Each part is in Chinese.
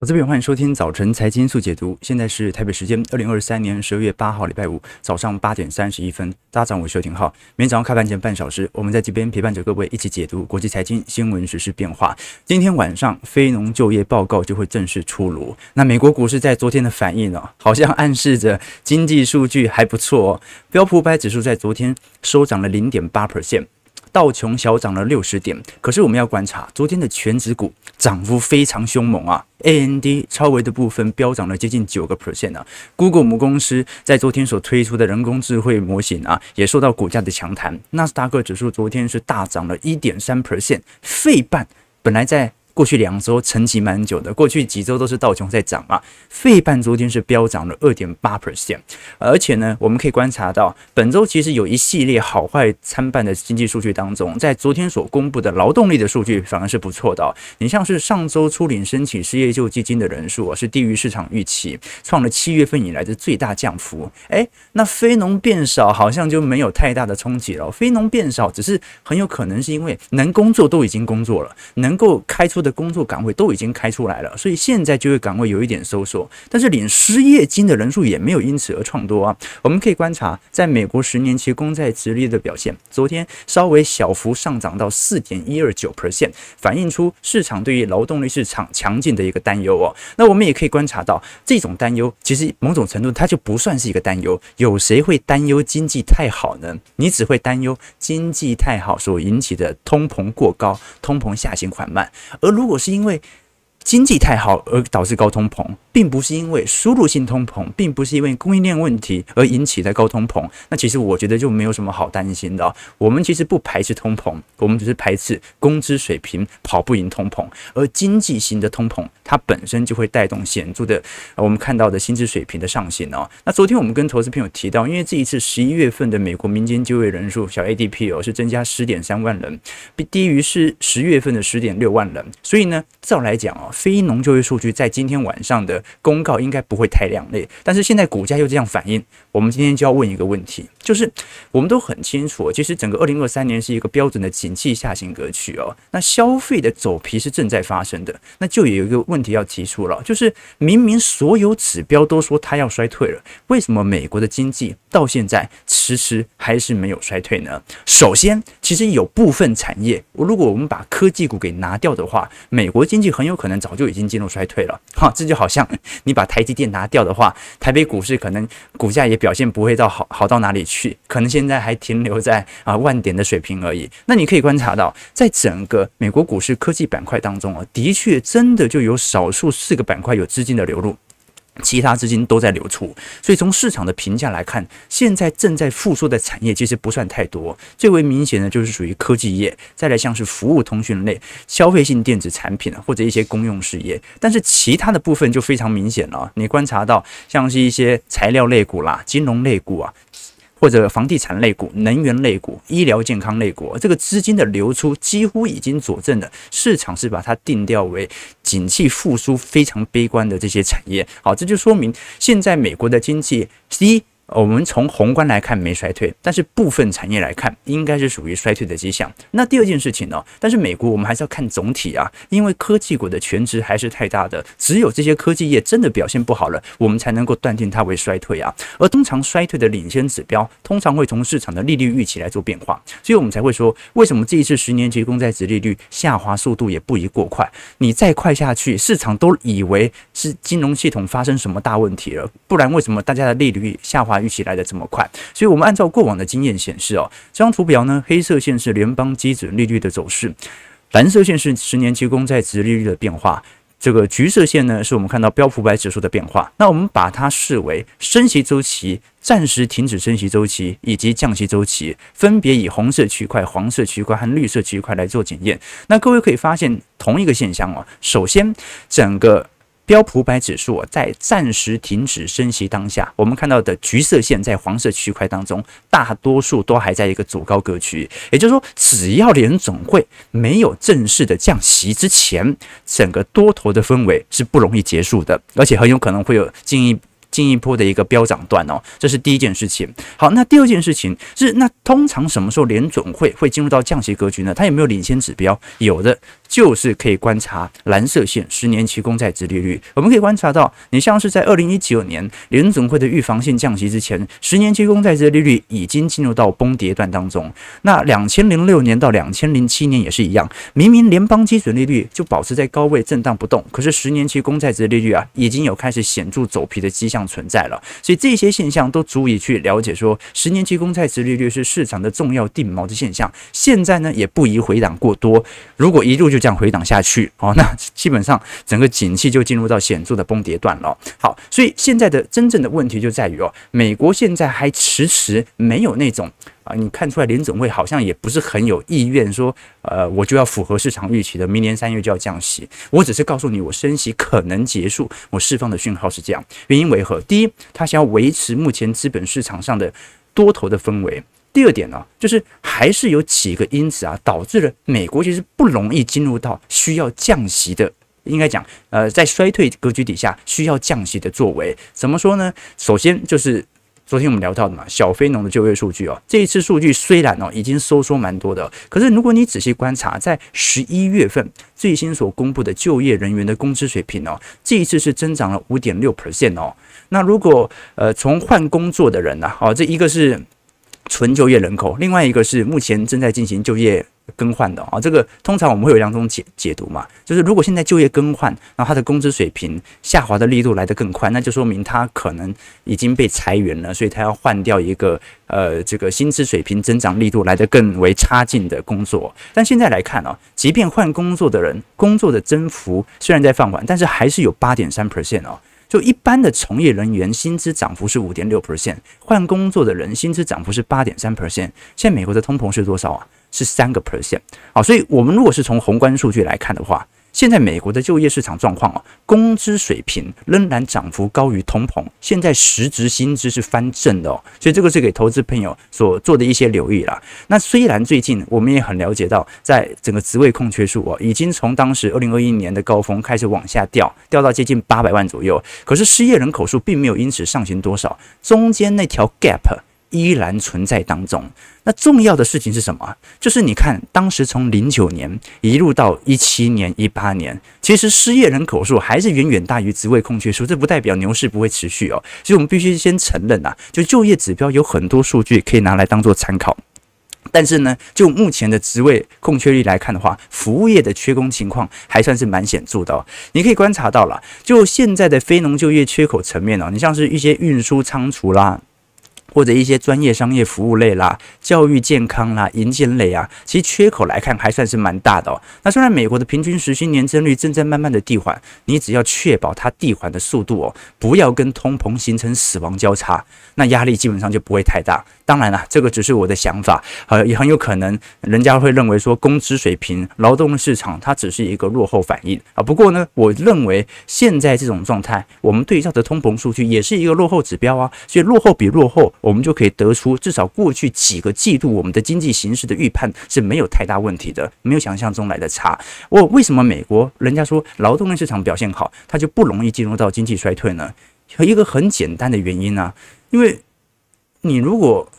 我这边欢迎收听早晨财经速解读，现在是台北时间二零二三年十二月八号礼拜五早上八点三十一分。大家早上好，我是邱廷浩。每天早上开盘前半小时，我们在这边陪伴着各位一起解读国际财经新闻、时事变化。今天晚上非农就业报告就会正式出炉。那美国股市在昨天的反应呢，好像暗示着经济数据还不错哦。标普五百指数在昨天收涨了零点八 percent。道琼小涨了六十点，可是我们要观察昨天的全指股涨幅非常凶猛啊，A N D 超微的部分飙涨了接近九个 percent 啊！Google 母公司在昨天所推出的人工智慧模型啊，也受到股价的强弹。纳斯达克指数昨天是大涨了一点三 percent，费半本来在。过去两周沉寂蛮久的，过去几周都是道琼在涨啊，费半昨天是飙涨了二点八 percent，而且呢，我们可以观察到本周其实有一系列好坏参半的经济数据当中，在昨天所公布的劳动力的数据反而是不错的。你像是上周初领申请失业救济金的人数啊，是低于市场预期，创了七月份以来的最大降幅。诶，那非农变少好像就没有太大的冲击了。非农变少只是很有可能是因为能工作都已经工作了，能够开出的。工作岗位都已经开出来了，所以现在就业岗位有一点收缩，但是领失业金的人数也没有因此而创多啊。我们可以观察，在美国十年期公债殖利率的表现，昨天稍微小幅上涨到四点一二九 percent，反映出市场对于劳动力市场强劲的一个担忧哦。那我们也可以观察到，这种担忧其实某种程度它就不算是一个担忧。有谁会担忧经济太好呢？你只会担忧经济太好所引起的通膨过高，通膨下行缓慢，而如果是因为经济太好而导致高通膨。并不是因为输入性通膨，并不是因为供应链问题而引起的高通膨，那其实我觉得就没有什么好担心的。我们其实不排斥通膨，我们只是排斥工资水平跑不赢通膨，而经济型的通膨它本身就会带动显著的我们看到的薪资水平的上行哦。那昨天我们跟投资朋友提到，因为这一次十一月份的美国民间就业人数小 ADP 哦是增加十点三万人，比低于是十月份的十点六万人，所以呢，照来讲哦，非农就业数据在今天晚上的公告应该不会太亮丽，但是现在股价又这样反应，我们今天就要问一个问题，就是我们都很清楚，其实整个二零二三年是一个标准的景气下行格局哦。那消费的走皮是正在发生的，那就有一个问题要提出了，就是明明所有指标都说它要衰退了，为什么美国的经济到现在迟迟还是没有衰退呢？首先，其实有部分产业，如果我们把科技股给拿掉的话，美国经济很有可能早就已经进入衰退了。哈，这就好像。你把台积电拿掉的话，台北股市可能股价也表现不会到好好到哪里去，可能现在还停留在啊万点的水平而已。那你可以观察到，在整个美国股市科技板块当中啊，的确真的就有少数四个板块有资金的流入。其他资金都在流出，所以从市场的评价来看，现在正在复苏的产业其实不算太多。最为明显的就是属于科技业，再来像是服务通讯类、消费性电子产品或者一些公用事业。但是其他的部分就非常明显了，你观察到像是一些材料类股啦、金融类股啊。或者房地产类股、能源类股、医疗健康类股，这个资金的流出几乎已经佐证了市场是把它定调为景气复苏非常悲观的这些产业。好，这就说明现在美国的经济第一。我们从宏观来看没衰退，但是部分产业来看应该是属于衰退的迹象。那第二件事情呢？但是美国我们还是要看总体啊，因为科技股的权值还是太大的，只有这些科技业真的表现不好了，我们才能够断定它为衰退啊。而通常衰退的领先指标，通常会从市场的利率预期来做变化，所以我们才会说，为什么这一次十年期公债值利率下滑速度也不宜过快？你再快下去，市场都以为是金融系统发生什么大问题了，不然为什么大家的利率下滑？预期来的这么快，所以我们按照过往的经验显示哦，这张图表呢，黑色线是联邦基准利率的走势，蓝色线是十年期公债值利率的变化，这个橘色线呢是我们看到标普百指数的变化。那我们把它视为升息周期、暂时停止升息周期以及降息周期，分别以红色区块、黄色区块和绿色区块来做检验。那各位可以发现同一个现象哦，首先整个。标普百指数在暂时停止升息当下，我们看到的橘色线在黄色区块当中，大多数都还在一个走高格局。也就是说，只要联总会没有正式的降息之前，整个多头的氛围是不容易结束的，而且很有可能会有进一进一步的一个飙涨段哦。这是第一件事情。好，那第二件事情是，那通常什么时候联准会会进入到降息格局呢？它有没有领先指标？有的。就是可以观察蓝色线十年期公债殖利率。我们可以观察到，你像是在二零一九年联准会的预防性降息之前，十年期公债殖利率已经进入到崩跌段当中。那两千零六年到两千零七年也是一样，明明联邦基准利率就保持在高位震荡不动，可是十年期公债殖利率啊，已经有开始显著走皮的迹象存在了。所以这些现象都足以去了解说，十年期公债殖利率是市场的重要定锚的现象。现在呢，也不宜回档过多。如果一路就这样回档下去，哦，那基本上整个景气就进入到显著的崩跌段了。好，所以现在的真正的问题就在于哦，美国现在还迟迟没有那种啊，你看出来联总会好像也不是很有意愿说，呃，我就要符合市场预期的，明年三月就要降息。我只是告诉你，我升息可能结束，我释放的讯号是这样。原因为何？第一，他想要维持目前资本市场上的多头的氛围。第二点呢，就是还是有几个因子啊，导致了美国其实不容易进入到需要降息的，应该讲，呃，在衰退格局底下需要降息的作为。怎么说呢？首先就是昨天我们聊到的嘛，小非农的就业数据哦，这一次数据虽然哦已经收缩蛮多的，可是如果你仔细观察，在十一月份最新所公布的就业人员的工资水平哦，这一次是增长了五点六 percent 哦。那如果呃从换工作的人呢，哦，这一个是。纯就业人口，另外一个是目前正在进行就业更换的啊，这个通常我们会有两种解解读嘛，就是如果现在就业更换，然后他的工资水平下滑的力度来得更快，那就说明他可能已经被裁员了，所以他要换掉一个呃这个薪资水平增长力度来得更为差劲的工作。但现在来看啊，即便换工作的人工作的增幅虽然在放缓，但是还是有八点三 percent 哦。就一般的从业人员薪资涨幅是五点六 percent，换工作的人薪资涨幅是八点三 percent。现在美国的通膨是多少啊？是三个 percent。好，所以我们如果是从宏观数据来看的话。现在美国的就业市场状况啊，工资水平仍然涨幅高于通膨，现在实质薪资是翻正的哦，所以这个是给投资朋友所做的一些留意啦。那虽然最近我们也很了解到，在整个职位空缺数哦，已经从当时二零二一年的高峰开始往下掉，掉到接近八百万左右，可是失业人口数并没有因此上行多少，中间那条 gap。依然存在当中。那重要的事情是什么？就是你看，当时从零九年一路到一七年、一八年，其实失业人口数还是远远大于职位空缺数。这不代表牛市不会持续哦。所以我们必须先承认啊，就就业指标有很多数据可以拿来当做参考。但是呢，就目前的职位空缺率来看的话，服务业的缺工情况还算是蛮显著的哦。你可以观察到了，就现在的非农就业缺口层面哦，你像是一些运输仓储啦。或者一些专业商业服务类啦、教育健康啦、银建类啊，其实缺口来看还算是蛮大的哦。那虽然美国的平均时薪年增率正在慢慢的递缓，你只要确保它递缓的速度哦，不要跟通膨形成死亡交叉，那压力基本上就不会太大。当然了，这个只是我的想法，呃，也很有可能人家会认为说工资水平、劳动市场它只是一个落后反应啊。不过呢，我认为现在这种状态，我们对照的通膨数据也是一个落后指标啊，所以落后比落后，我们就可以得出至少过去几个季度我们的经济形势的预判是没有太大问题的，没有想象中来的差。我为什么美国人家说劳动力市场表现好，它就不容易进入到经济衰退呢？有一个很简单的原因呢，因为你如果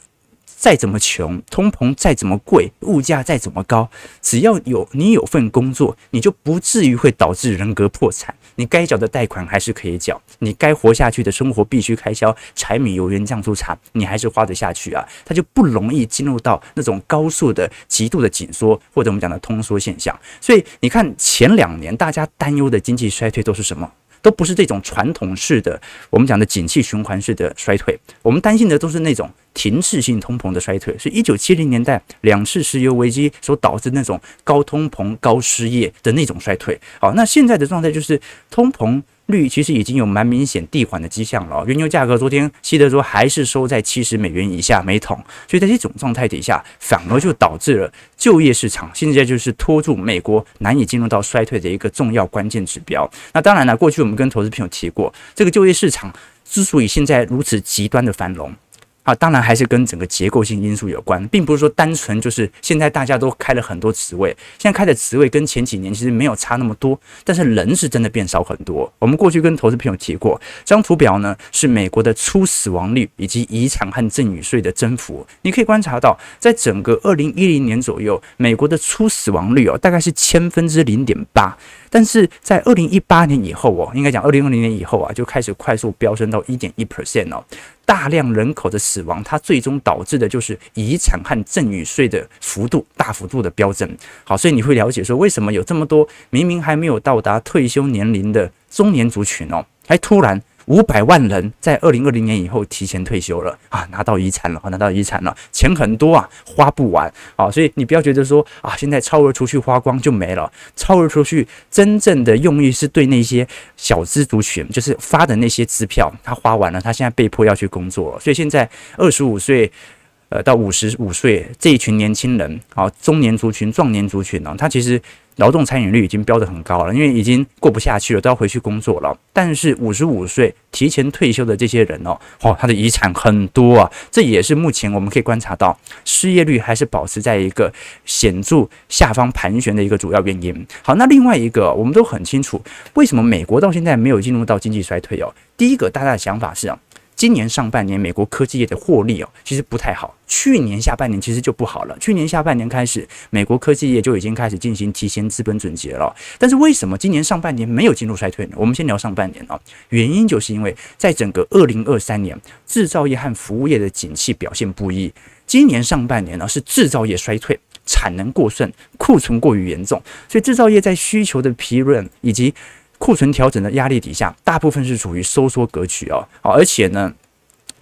再怎么穷，通膨再怎么贵，物价再怎么高，只要有你有份工作，你就不至于会导致人格破产。你该缴的贷款还是可以缴，你该活下去的生活必须开销，柴米油盐酱醋茶，你还是花得下去啊。它就不容易进入到那种高速的、极度的紧缩，或者我们讲的通缩现象。所以你看前两年大家担忧的经济衰退都是什么？都不是这种传统式的，我们讲的景气循环式的衰退，我们担心的都是那种停滞性通膨的衰退，是一九七零年代两次石油危机所导致那种高通膨、高失业的那种衰退。好，那现在的状态就是通膨。率其实已经有蛮明显递缓的迹象了。原油价格昨天西德州还是收在七十美元以下每桶，所以在这种状态底下，反而就导致了就业市场现在就是拖住美国难以进入到衰退的一个重要关键指标。那当然了，过去我们跟投资朋友提过，这个就业市场之所以现在如此极端的繁荣。啊，当然还是跟整个结构性因素有关，并不是说单纯就是现在大家都开了很多职位，现在开的职位跟前几年其实没有差那么多，但是人是真的变少很多。我们过去跟投资朋友提过，这张图表呢是美国的初死亡率以及遗产和赠与税的增幅，你可以观察到，在整个二零一零年左右，美国的初死亡率哦大概是千分之零点八。但是在二零一八年以后哦，应该讲二零二零年以后啊，就开始快速飙升到一点一 percent 哦。大量人口的死亡，它最终导致的就是遗产和赠与税的幅度大幅度的飙升。好，所以你会了解说，为什么有这么多明明还没有到达退休年龄的中年族群哦，还突然。五百万人在二零二零年以后提前退休了。啊，拿到遗产了，拿到遗产了，钱很多啊，花不完。啊，所以你不要觉得说啊，现在超额出去花光就没了，超额出去真正的用意是对那些小资族群，就是发的那些支票，他花完了，他现在被迫要去工作了，所以现在二十五岁。呃，到五十五岁这一群年轻人，啊，中年族群、壮年族群呢，他其实劳动参与率已经标得很高了，因为已经过不下去了，都要回去工作了。但是五十五岁提前退休的这些人哦，哦，他的遗产很多啊，这也是目前我们可以观察到失业率还是保持在一个显著下方盘旋的一个主要原因。好，那另外一个我们都很清楚，为什么美国到现在没有进入到经济衰退哦？第一个大家的想法是啊。今年上半年，美国科技业的获利哦，其实不太好。去年下半年其实就不好了。去年下半年开始，美国科技业就已经开始进行提前资本准结了。但是为什么今年上半年没有进入衰退呢？我们先聊上半年啊，原因就是因为在整个二零二三年，制造业和服务业的景气表现不一。今年上半年呢，是制造业衰退，产能过剩，库存过于严重，所以制造业在需求的疲软以及库存调整的压力底下，大部分是处于收缩格局哦。好，而且呢，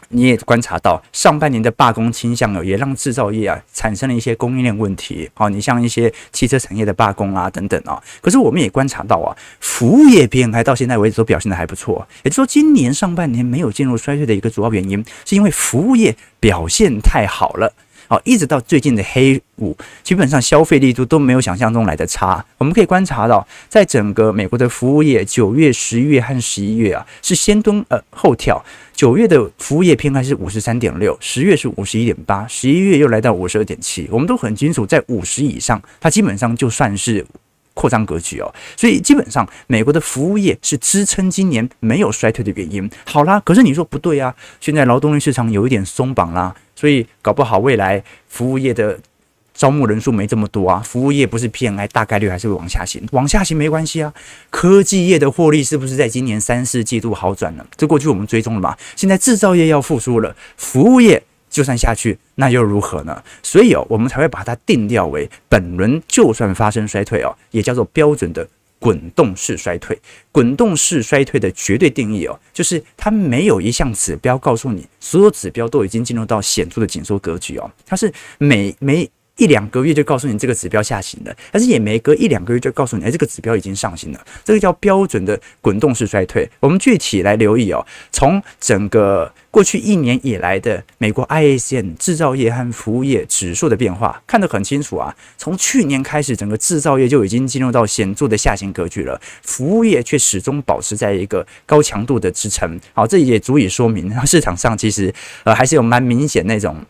你也观察到上半年的罢工倾向哦，也让制造业啊产生了一些供应链问题。好，你像一些汽车产业的罢工啊等等啊。可是我们也观察到啊，服务业 PMI 到现在为止都表现的还不错。也就是说，今年上半年没有进入衰退的一个主要原因，是因为服务业表现太好了。好，一直到最近的黑五，基本上消费力度都没有想象中来的差。我们可以观察到，在整个美国的服务业，九月、十一月和十一月啊，是先蹲呃后跳。九月的服务业偏开是五十三点六，十月是五十一点八，十一月又来到五十二点七。我们都很清楚，在五十以上，它基本上就算是扩张格局哦。所以基本上，美国的服务业是支撑今年没有衰退的原因。好啦，可是你说不对啊，现在劳动力市场有一点松绑啦。所以搞不好未来服务业的招募人数没这么多啊，服务业不是 PMI 大概率还是会往下行，往下行没关系啊。科技业的获利是不是在今年三四季度好转了？这过去我们追踪了嘛。现在制造业要复苏了，服务业就算下去那又如何呢？所以哦，我们才会把它定调为本轮就算发生衰退哦，也叫做标准的。滚动式衰退，滚动式衰退的绝对定义哦，就是它没有一项指标告诉你，所有指标都已经进入到显著的紧缩格局哦，它是每每。一两个月就告诉你这个指标下行了，但是也没隔一两个月就告诉你，哎，这个指标已经上行了。这个叫标准的滚动式衰退。我们具体来留意哦，从整个过去一年以来的美国 ISM 制造业和服务业指数的变化，看得很清楚啊。从去年开始，整个制造业就已经进入到显著的下行格局了，服务业却始终保持在一个高强度的支撑。好，这也足以说明市场上其实呃还是有蛮明显那种。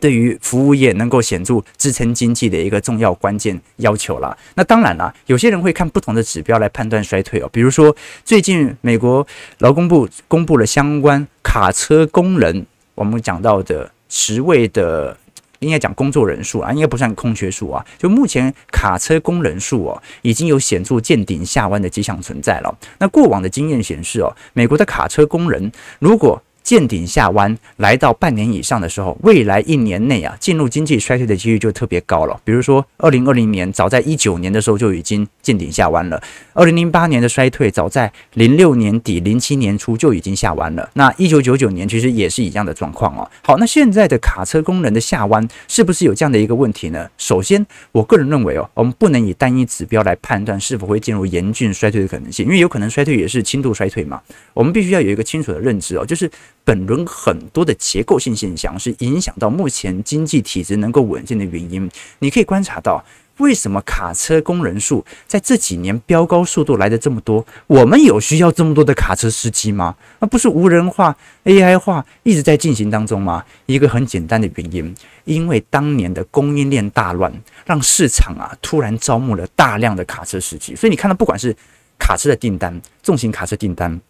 对于服务业能够显著支撑经济的一个重要关键要求了。那当然了，有些人会看不同的指标来判断衰退哦。比如说，最近美国劳工部公布了相关卡车工人，我们讲到的职位的，应该讲工作人数啊，应该不算空缺数啊。就目前卡车工人数哦，已经有显著见顶下弯的迹象存在了。那过往的经验显示哦，美国的卡车工人如果见顶下弯，来到半年以上的时候，未来一年内啊，进入经济衰退的几率就特别高了。比如说，二零二零年，早在一九年的时候就已经见顶下弯了；二零零八年的衰退，早在零六年底、零七年初就已经下弯了。那一九九九年其实也是一样的状况哦。好，那现在的卡车工人的下弯是不是有这样的一个问题呢？首先，我个人认为哦，我们不能以单一指标来判断是否会进入严峻衰退的可能性，因为有可能衰退也是轻度衰退嘛。我们必须要有一个清楚的认知哦，就是。本轮很多的结构性现象是影响到目前经济体制能够稳健的原因。你可以观察到，为什么卡车工人数在这几年飙高速度来的这么多？我们有需要这么多的卡车司机吗？那不是无人化、AI 化一直在进行当中吗？一个很简单的原因，因为当年的供应链大乱，让市场啊突然招募了大量的卡车司机，所以你看到不管是卡车的订单、重型卡车订单，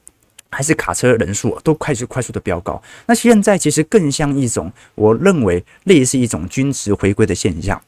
还是卡车人数都开始快速的飙高。那现在其实更像一种，我认为类似一种均值回归的现象。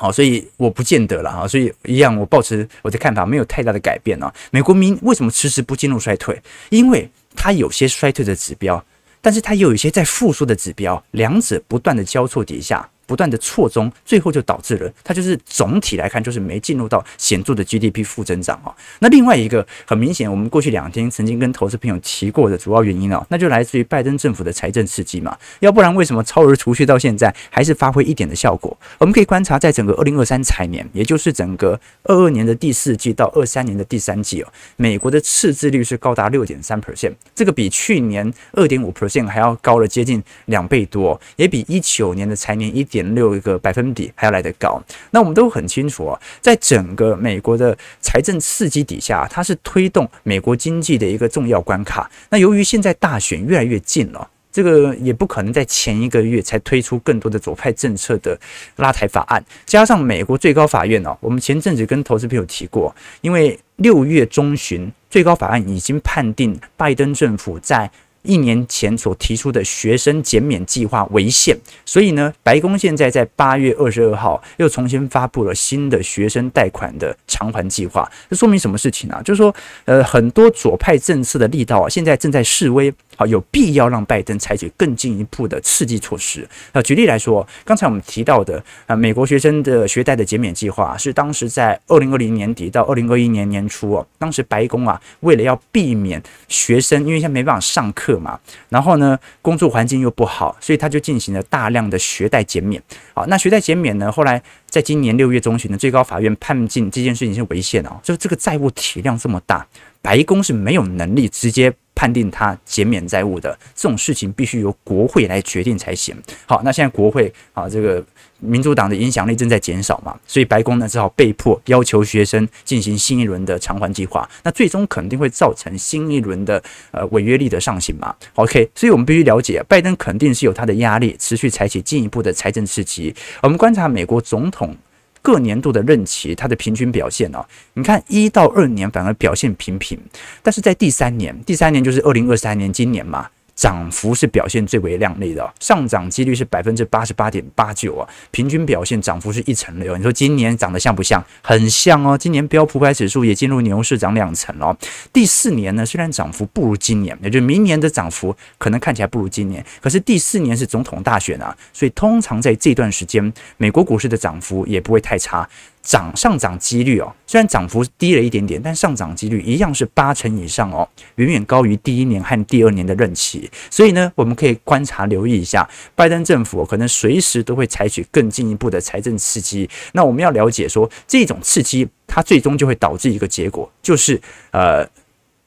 好，所以我不见得了啊，所以一样，我保持我的看法没有太大的改变啊。美国民为什么迟迟不进入衰退？因为它有些衰退的指标，但是它又有一些在复苏的指标，两者不断的交错底下。不断的错综，最后就导致了它就是总体来看就是没进入到显著的 GDP 负增长啊。那另外一个很明显，我们过去两天曾经跟投资朋友提过的主要原因啊，那就来自于拜登政府的财政刺激嘛。要不然为什么超额储蓄到现在还是发挥一点的效果？我们可以观察，在整个二零二三财年，也就是整个二二年的第四季到二三年的第三季哦，美国的赤字率是高达六点三 percent，这个比去年二点五 percent 还要高了接近两倍多，也比一九年的财年一点。点六个百分比还要来得高，那我们都很清楚啊，在整个美国的财政刺激底下，它是推动美国经济的一个重要关卡。那由于现在大选越来越近了，这个也不可能在前一个月才推出更多的左派政策的拉抬法案，加上美国最高法院呢，我们前阵子跟投资朋友提过，因为六月中旬最高法案已经判定拜登政府在。一年前所提出的学生减免计划为限，所以呢，白宫现在在八月二十二号又重新发布了新的学生贷款的偿还计划。这说明什么事情啊？就是说，呃，很多左派政策的力道啊，现在正在示威。好，有必要让拜登采取更进一步的刺激措施。呃，举例来说，刚才我们提到的，呃，美国学生的学贷的减免计划是当时在二零二零年底到二零二一年年初哦，当时白宫啊，为了要避免学生因为现在没办法上课嘛，然后呢，工作环境又不好，所以他就进行了大量的学贷减免。好，那学贷减免呢，后来在今年六月中旬的最高法院判定这件事情是违宪哦，就这个债务体量这么大，白宫是没有能力直接。判定他减免债务的这种事情，必须由国会来决定才行。好，那现在国会啊，这个民主党的影响力正在减少嘛，所以白宫呢只好被迫要求学生进行新一轮的偿还计划。那最终肯定会造成新一轮的呃违约率的上行嘛。OK，所以我们必须了解，拜登肯定是有他的压力，持续采取进一步的财政刺激。我们观察美国总统。各年度的任期，它的平均表现哦，你看一到二年反而表现平平，但是在第三年，第三年就是二零二三年，今年嘛。涨幅是表现最为亮丽的，上涨几率是百分之八十八点八九啊，平均表现涨幅是一成六。你说今年涨得像不像？很像哦。今年标普百指数也进入牛市，涨两成了。第四年呢，虽然涨幅不如今年，也就是明年的涨幅可能看起来不如今年，可是第四年是总统大选啊，所以通常在这段时间，美国股市的涨幅也不会太差。涨上涨几率哦，虽然涨幅低了一点点，但上涨几率一样是八成以上哦，远远高于第一年和第二年的任期。所以呢，我们可以观察留意一下，拜登政府可能随时都会采取更进一步的财政刺激。那我们要了解说，这种刺激它最终就会导致一个结果，就是呃，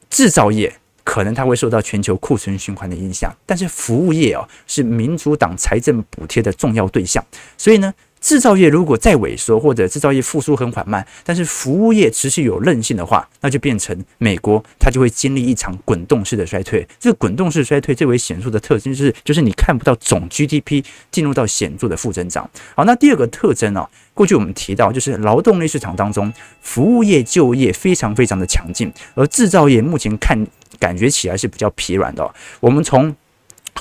制造业可能它会受到全球库存循环的影响，但是服务业哦是民主党财政补贴的重要对象，所以呢。制造业如果再萎缩，或者制造业复苏很缓慢，但是服务业持续有韧性的话，那就变成美国它就会经历一场滚动式的衰退。这个滚动式衰退最为显著的特征就是，就是你看不到总 GDP 进入到显著的负增长。好，那第二个特征呢、过去我们提到，就是劳动力市场当中，服务业就业非常非常的强劲，而制造业目前看感觉起来是比较疲软的、哦。我们从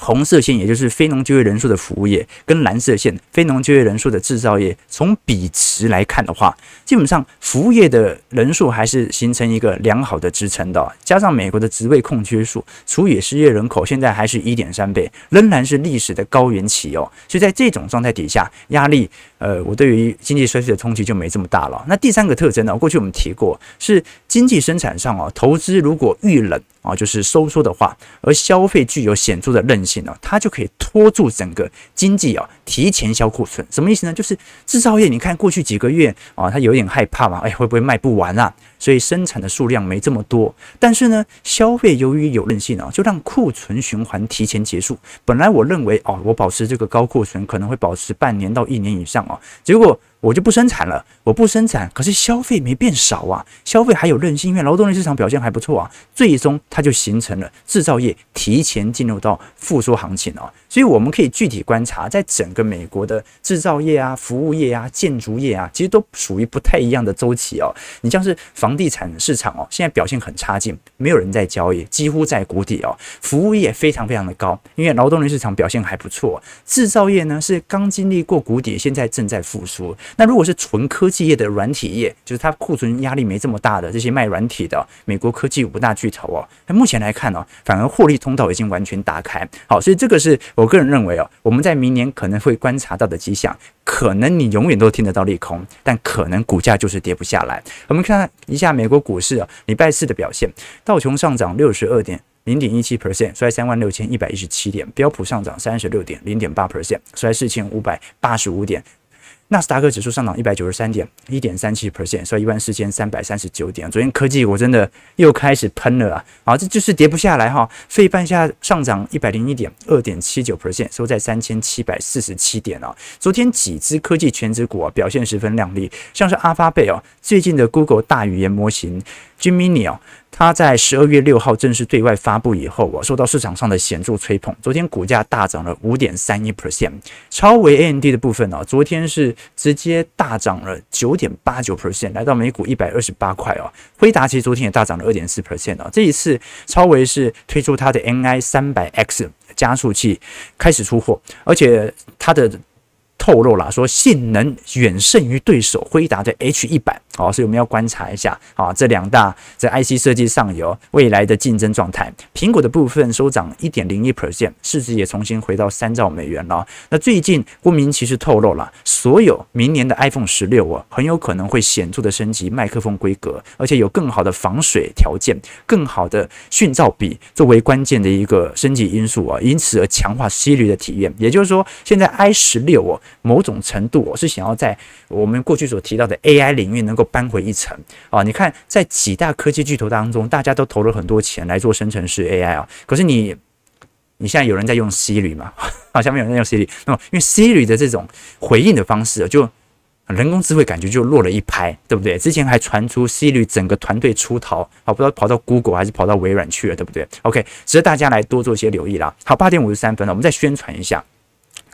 红色线也就是非农就业人数的服务业，跟蓝色线非农就业人数的制造业，从比值来看的话，基本上服务业的人数还是形成一个良好的支撑的。加上美国的职位空缺数除以失业人口，现在还是一点三倍，仍然是历史的高原期哦。所以在这种状态底下，压力，呃，我对于经济衰退的冲击就没这么大了。那第三个特征呢，过去我们提过，是经济生产上啊，投资如果遇冷啊，就是收缩的话，而消费具有显著的韧性呢，它就可以拖住整个经济啊，提前销库存。什么意思呢？就是制造业，你看过去几个月啊，它有点害怕嘛，哎，会不会卖不完啊？所以生产的数量没这么多。但是呢，消费由于有韧性啊，就让库存循环提前结束。本来我认为哦，我保持这个高库存可能会保持半年到一年以上啊，结果。我就不生产了，我不生产，可是消费没变少啊，消费还有韧性，因为劳动力市场表现还不错啊，最终它就形成了制造业提前进入到复苏行情啊，所以我们可以具体观察，在整个美国的制造业啊、服务业啊、建筑业啊，其实都属于不太一样的周期哦。你像是房地产市场哦，现在表现很差劲，没有人在交易，几乎在谷底哦。服务业非常非常的高，因为劳动力市场表现还不错。制造业呢是刚经历过谷底，现在正在复苏。那如果是纯科技业的软体业，就是它库存压力没这么大的这些卖软体的美国科技五大巨头哦，那目前来看呢，反而获利通道已经完全打开。好，所以这个是我个人认为哦，我们在明年可能会观察到的迹象。可能你永远都听得到利空，但可能股价就是跌不下来。我们看一下美国股市啊，礼拜四的表现，道琼上涨六十二点零点一七 percent，收三万六千一百一十七点；标普上涨三十六点零点八 percent，收四千五百八十五点。纳斯达克指数上涨一百九十三点一点三七 percent，收一万四千三百三十九点。昨天科技股真的又开始喷了啊！好，这就是跌不下来哈。费半下上涨一百零一点二点七九 percent，收在三千七百四十七点啊。昨天几只科技权值股啊表现十分亮丽，像是阿发贝哦，最近的 Google 大语言模型 Gemini 哦。它在十二月六号正式对外发布以后，啊，受到市场上的显著吹捧，昨天股价大涨了五点三一 percent。超维 AMD 的部分呢，昨天是直接大涨了九点八九 percent，来到每股一百二十八块哦。辉达其实昨天也大涨了二点四 percent 啊。这一次超维是推出它的 NI 三百 X 加速器开始出货，而且它的。透露了说性能远胜于对手辉达的 H 一百，好，所以我们要观察一下啊，这两大在 IC 设计上游未来的竞争状态。苹果的部分收涨一点零一 percent，市值也重新回到三兆美元了。那最近郭明錤透露了，所有明年的 iPhone 十六啊，很有可能会显著的升级麦克风规格，而且有更好的防水条件、更好的讯噪比作为关键的一个升级因素啊，因此而强化 Siri 的体验。也就是说，现在 i 十六哦。某种程度，我是想要在我们过去所提到的 AI 领域能够扳回一城啊！你看，在几大科技巨头当中，大家都投了很多钱来做生成式 AI 啊。可是你，你现在有人在用 Siri 吗？好下面有人在用 Siri。那么，因为 Siri 的这种回应的方式，就人工智慧感觉就落了一拍，对不对？之前还传出 Siri 整个团队出逃，好，不知道跑到 Google 还是跑到微软去了，对不对？OK，值得大家来多做一些留意啦。好，八点五十三分了，我们再宣传一下。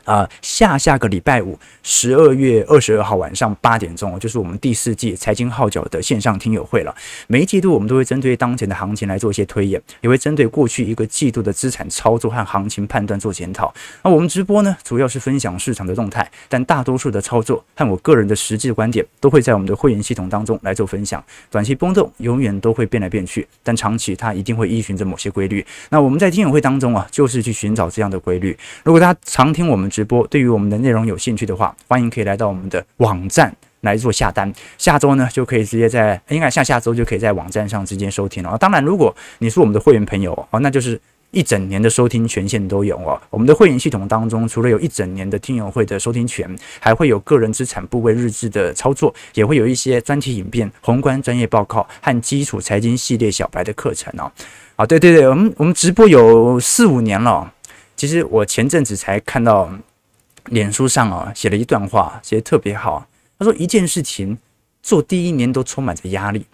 啊、下下个礼拜五，十二月二十二号晚上八点钟，就是我们第四季财经号角的线上听友会了。每一季度我们都会针对当前的行情来做一些推演，也会针对过去一个季度的资产操作和行情判断做检讨。那我们直播呢，主要是分享市场的动态，但大多数的操作和我个人的实际观点，都会在我们的会员系统当中来做分享。短期波动永远都会变来变去，但长期它一定会依循着某些规律。那我们在听友会当中啊，就是去寻找这样的规律。如果大家常听我们直播，对于我们的内容有兴趣的话，欢迎可以来到我们的网站来做下单。下周呢，就可以直接在，应该下下周就可以在网站上直接收听了。当然，如果你是我们的会员朋友哦，那就是一整年的收听权限都有哦。我们的会员系统当中，除了有一整年的听友会的收听权，还会有个人资产部位日志的操作，也会有一些专题影片、宏观专业报告和基础财经系列小白的课程哦。啊，对对对，我们我们直播有四五年了。其实我前阵子才看到。脸书上啊，写了一段话，写得特别好。他说：“一件事情做第一年都充满着压力，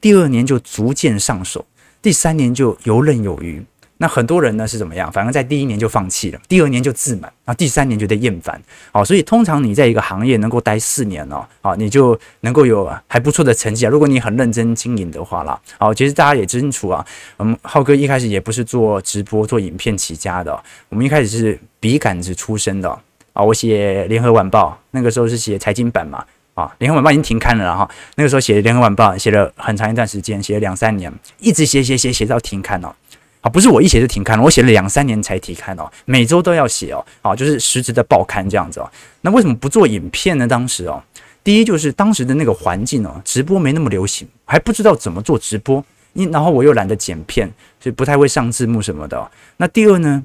第二年就逐渐上手，第三年就游刃有余。那很多人呢是怎么样？反而在第一年就放弃了，第二年就自满，啊，第三年觉得厌烦。好，所以通常你在一个行业能够待四年哦，好，你就能够有还不错的成绩啊。如果你很认真经营的话啦，好，其实大家也清楚啊，我们浩哥一开始也不是做直播、做影片起家的，我们一开始是笔杆子出身的。”啊，我写联合晚报，那个时候是写财经版嘛，啊，联合晚报已经停刊了哈。那个时候写联合晚报，写了很长一段时间，写了两三年，一直写写写写到停刊哦。啊，不是我一写就停刊了，我写了两三年才停刊哦，每周都要写哦，啊，就是实质的报刊这样子哦。那为什么不做影片呢？当时哦，第一就是当时的那个环境哦，直播没那么流行，还不知道怎么做直播，因然后我又懒得剪片，所以不太会上字幕什么的。那第二呢？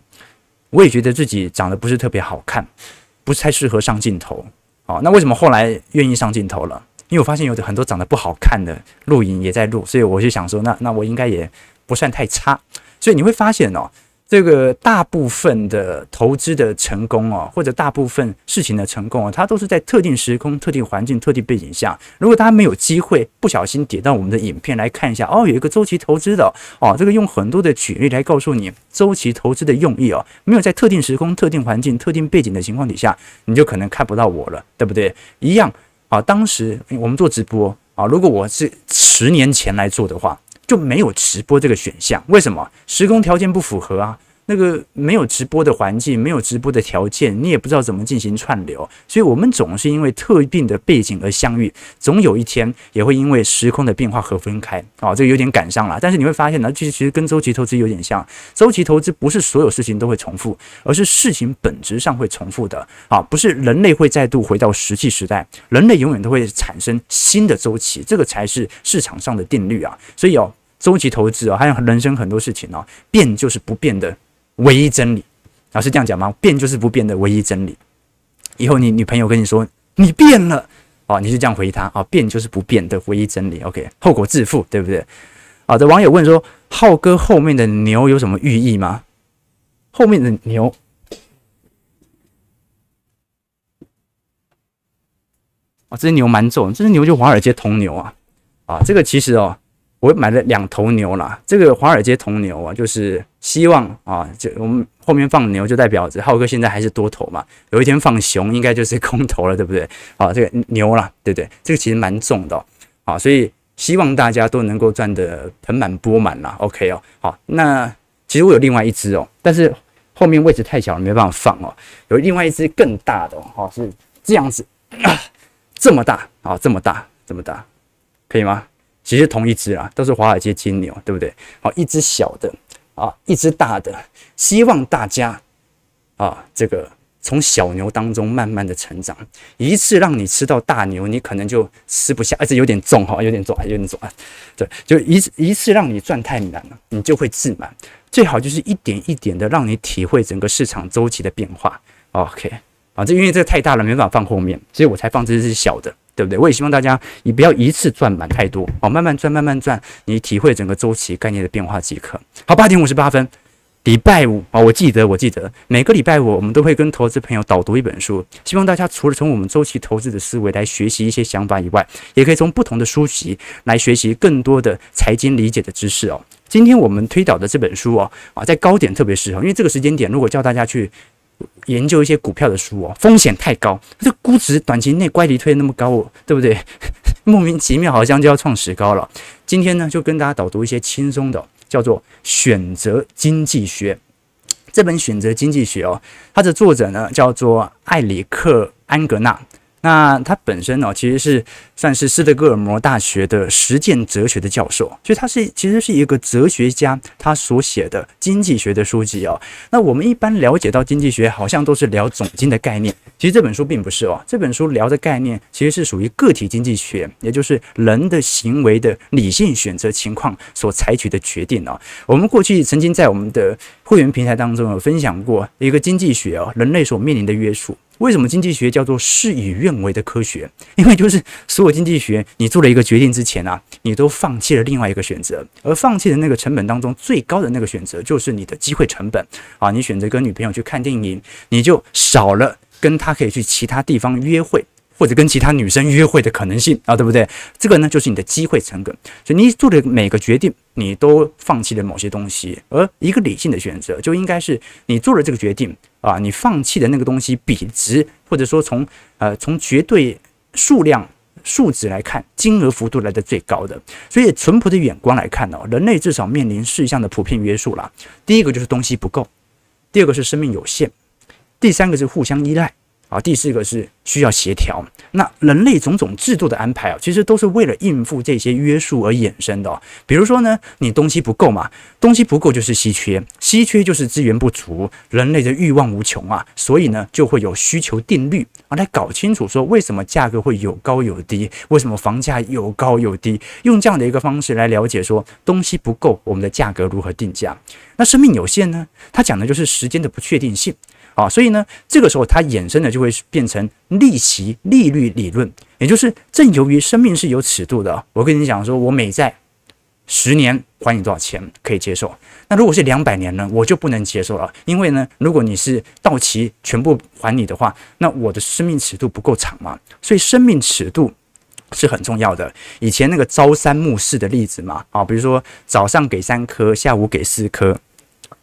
我也觉得自己长得不是特别好看，不太适合上镜头。哦，那为什么后来愿意上镜头了？因为我发现有很多长得不好看的录影也在录，所以我就想说，那那我应该也不算太差。所以你会发现哦，这个大部分的投资的成功哦，或者大部分事情的成功哦，它都是在特定时空、特定环境、特定背景下。如果大家没有机会不小心点到我们的影片来看一下哦，有一个周期投资的哦，这个用很多的举例来告诉你周期投资的用意哦，没有在特定时空、特定环境、特定背景的情况底下，你就可能看不到我了，对不对？一样啊，当时我们做直播啊，如果我是十年前来做的话。就没有直播这个选项，为什么？时空条件不符合啊，那个没有直播的环境，没有直播的条件，你也不知道怎么进行串流，所以我们总是因为特定的背景而相遇，总有一天也会因为时空的变化和分开啊，这个有点感伤了。但是你会发现呢，其实其实跟周期投资有点像，周期投资不是所有事情都会重复，而是事情本质上会重复的啊，不是人类会再度回到石器时代，人类永远都会产生新的周期，这个才是市场上的定律啊，所以哦。周期投资啊，还有人生很多事情哦，变就是不变的唯一真理老师这样讲吗？变就是不变的唯一真理。以后你女朋友跟你说你变了哦，你就这样回她啊，变就是不变的唯一真理。OK，后果自负，对不对？好的，网友问说，浩哥后面的牛有什么寓意吗？后面的牛啊，这只牛蛮重，这只牛就华尔街铜牛啊啊，这个其实哦。我买了两头牛啦，这个华尔街铜牛啊，就是希望啊，就我们后面放牛，就代表着浩哥现在还是多头嘛。有一天放熊，应该就是空头了，对不对？啊，这个牛啦，对不对？这个其实蛮重的，啊，所以希望大家都能够赚得盆满钵满啦。OK 哦，好，那其实我有另外一只哦，但是后面位置太小了，没办法放哦。有另外一只更大的哦，是这样子，这么大啊，这么大，这么大，可以吗？其实同一只啊，都是华尔街金牛，对不对？好，一只小的啊，一只大的，希望大家啊，这个从小牛当中慢慢的成长，一次让你吃到大牛，你可能就吃不下，而且有点重哈，有点重，有点重啊。对，就一一次让你赚太难了，你就会自满。最好就是一点一点的让你体会整个市场周期的变化。OK，啊，这因为这个太大了，没办法放后面，所以我才放这只小的。对不对？我也希望大家，你不要一次赚满太多哦，慢慢赚，慢慢赚，你体会整个周期概念的变化即可。好，八点五十八分，礼拜五啊，我记得，我记得每个礼拜五我们都会跟投资朋友导读一本书，希望大家除了从我们周期投资的思维来学习一些想法以外，也可以从不同的书籍来学习更多的财经理解的知识哦。今天我们推导的这本书哦，啊，在高点特别适合，因为这个时间点如果叫大家去。研究一些股票的书哦，风险太高，这估值短期内乖离推那么高哦，对不对？莫名其妙好像就要创史高了。今天呢，就跟大家导读一些轻松的，叫做《选择经济学》这本《选择经济学》哦，它的作者呢叫做艾里克·安格纳。那他本身呢，其实是算是斯德哥尔摩大学的实践哲学的教授，所以他是其实是一个哲学家，他所写的经济学的书籍哦。那我们一般了解到经济学，好像都是聊总经的概念，其实这本书并不是哦。这本书聊的概念其实是属于个体经济学，也就是人的行为的理性选择情况所采取的决定哦。我们过去曾经在我们的会员平台当中有分享过一个经济学哦，人类所面临的约束。为什么经济学叫做事与愿违的科学？因为就是所有经济学，你做了一个决定之前啊，你都放弃了另外一个选择，而放弃的那个成本当中最高的那个选择，就是你的机会成本啊。你选择跟女朋友去看电影，你就少了跟她可以去其他地方约会。或者跟其他女生约会的可能性啊，对不对？这个呢，就是你的机会成本。所以你做的每个决定，你都放弃了某些东西。而一个理性的选择，就应该是你做了这个决定啊，你放弃的那个东西比值，或者说从呃从绝对数量数值来看，金额幅度来的最高的。所以淳朴的眼光来看呢，人类至少面临四项的普遍约束啦。第一个就是东西不够，第二个是生命有限，第三个是互相依赖。啊，第四个是需要协调。那人类种种制度的安排啊，其实都是为了应付这些约束而衍生的。比如说呢，你东西不够嘛，东西不够就是稀缺，稀缺就是资源不足，人类的欲望无穷啊，所以呢，就会有需求定律啊，来搞清楚说为什么价格会有高有低，为什么房价有高有低，用这样的一个方式来了解说东西不够，我们的价格如何定价。那生命有限呢，它讲的就是时间的不确定性。啊，所以呢，这个时候它衍生的就会变成利息利率理论，也就是正由于生命是有尺度的。我跟你讲说，我美债十年还你多少钱可以接受？那如果是两百年呢？我就不能接受了，因为呢，如果你是到期全部还你的话，那我的生命尺度不够长嘛。所以生命尺度是很重要的。以前那个朝三暮四的例子嘛，啊，比如说早上给三颗，下午给四颗，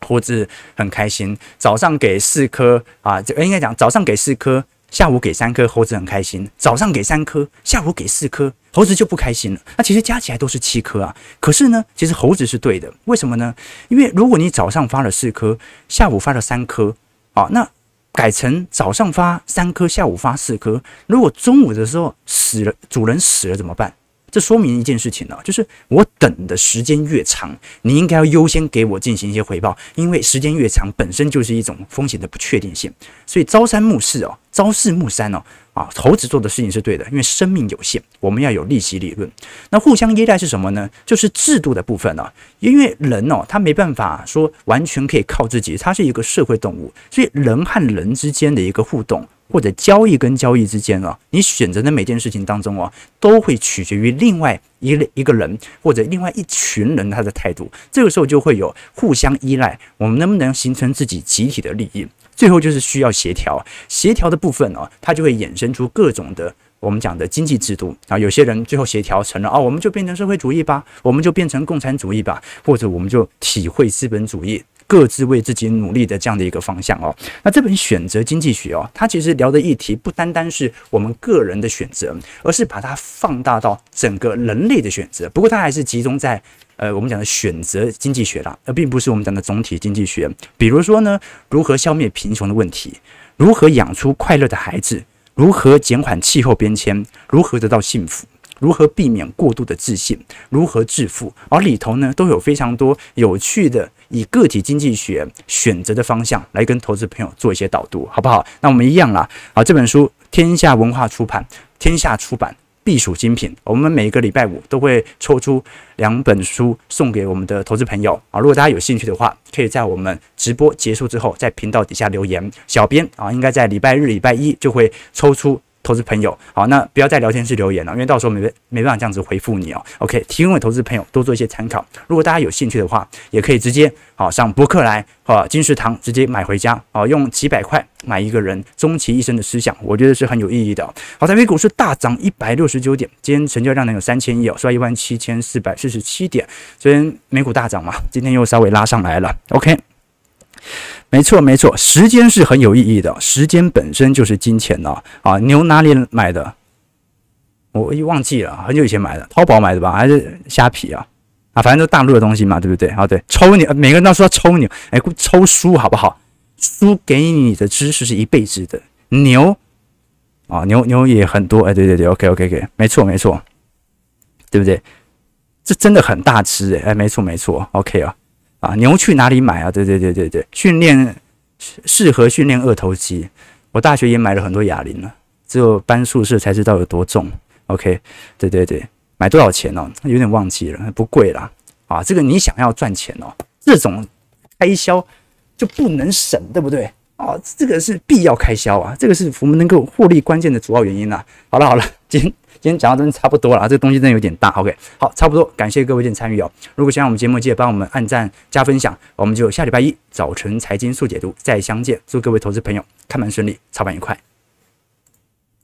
猴子很开心；早上给四颗啊，这应该讲早上给四颗。下午给三颗，猴子很开心；早上给三颗，下午给四颗，猴子就不开心了。那其实加起来都是七颗啊。可是呢，其实猴子是对的。为什么呢？因为如果你早上发了四颗，下午发了三颗，啊，那改成早上发三颗，下午发四颗。如果中午的时候死了，主人死了怎么办？这说明一件事情呢，就是我等的时间越长，你应该要优先给我进行一些回报，因为时间越长本身就是一种风险的不确定性。所以朝三暮四哦，朝四暮三哦，啊，猴子做的事情是对的，因为生命有限，我们要有利息理论。那互相依赖是什么呢？就是制度的部分呢，因为人哦，他没办法说完全可以靠自己，他是一个社会动物，所以人和人之间的一个互动。或者交易跟交易之间啊，你选择的每件事情当中啊，都会取决于另外一一个人或者另外一群人他的态度。这个时候就会有互相依赖，我们能不能形成自己集体的利益？最后就是需要协调，协调的部分啊，它就会衍生出各种的我们讲的经济制度啊。有些人最后协调成了啊，我们就变成社会主义吧，我们就变成共产主义吧，或者我们就体会资本主义。各自为自己努力的这样的一个方向哦，那这本选择经济学哦，它其实聊的议题不单单是我们个人的选择，而是把它放大到整个人类的选择。不过它还是集中在呃我们讲的选择经济学啦，而并不是我们讲的总体经济学。比如说呢，如何消灭贫穷的问题，如何养出快乐的孩子，如何减缓气候变迁，如何得到幸福。如何避免过度的自信？如何致富？而里头呢，都有非常多有趣的以个体经济学选择的方向来跟投资朋友做一些导读，好不好？那我们一样啦。啊，这本书天下文化出版，天下出版必属精品。我们每一个礼拜五都会抽出两本书送给我们的投资朋友啊。如果大家有兴趣的话，可以在我们直播结束之后，在频道底下留言，小编啊，应该在礼拜日、礼拜一就会抽出。投资朋友，好，那不要在聊天室留言了，因为到时候没没办法这样子回复你哦。OK，提供给投资朋友多做一些参考。如果大家有兴趣的话，也可以直接好上博客来，好金石堂直接买回家，好用几百块买一个人终其一生的思想，我觉得是很有意义的。好，台北股市大涨一百六十九点，今天成交量能有三千亿哦，收一万七千四百四十七点。昨天美股大涨嘛，今天又稍微拉上来了。OK。没错，没错，时间是很有意义的，时间本身就是金钱呢。啊，牛哪里买的？我又忘记了，很久以前买的，淘宝买的吧，还是虾皮啊？啊，反正都大陆的东西嘛，对不对？啊，对，抽牛，每个人都说抽牛，哎，抽书好不好？书给你的知识是一辈子的，牛啊，牛牛也很多，哎，对对对，OK OK OK，没错没错，对不对？这真的很大只，哎，没错没错，OK 啊。啊，牛去哪里买啊？对对对对对，训练适合训练二头肌。我大学也买了很多哑铃了，只有搬宿舍才知道有多重。OK，对对对，买多少钱哦？有点忘记了，不贵啦。啊，这个你想要赚钱哦，这种开销就不能省，对不对？哦，这个是必要开销啊，这个是我们能够获利关键的主要原因呐。好了好了，今天。今天讲到真的差不多了，这个东西真的有点大。OK，好，差不多，感谢各位的参与哦。如果喜欢我们节目，记得帮我们按赞加分享。我们就下礼拜一早晨财经速解读再相见。祝各位投资朋友开盘顺利，操盘愉快。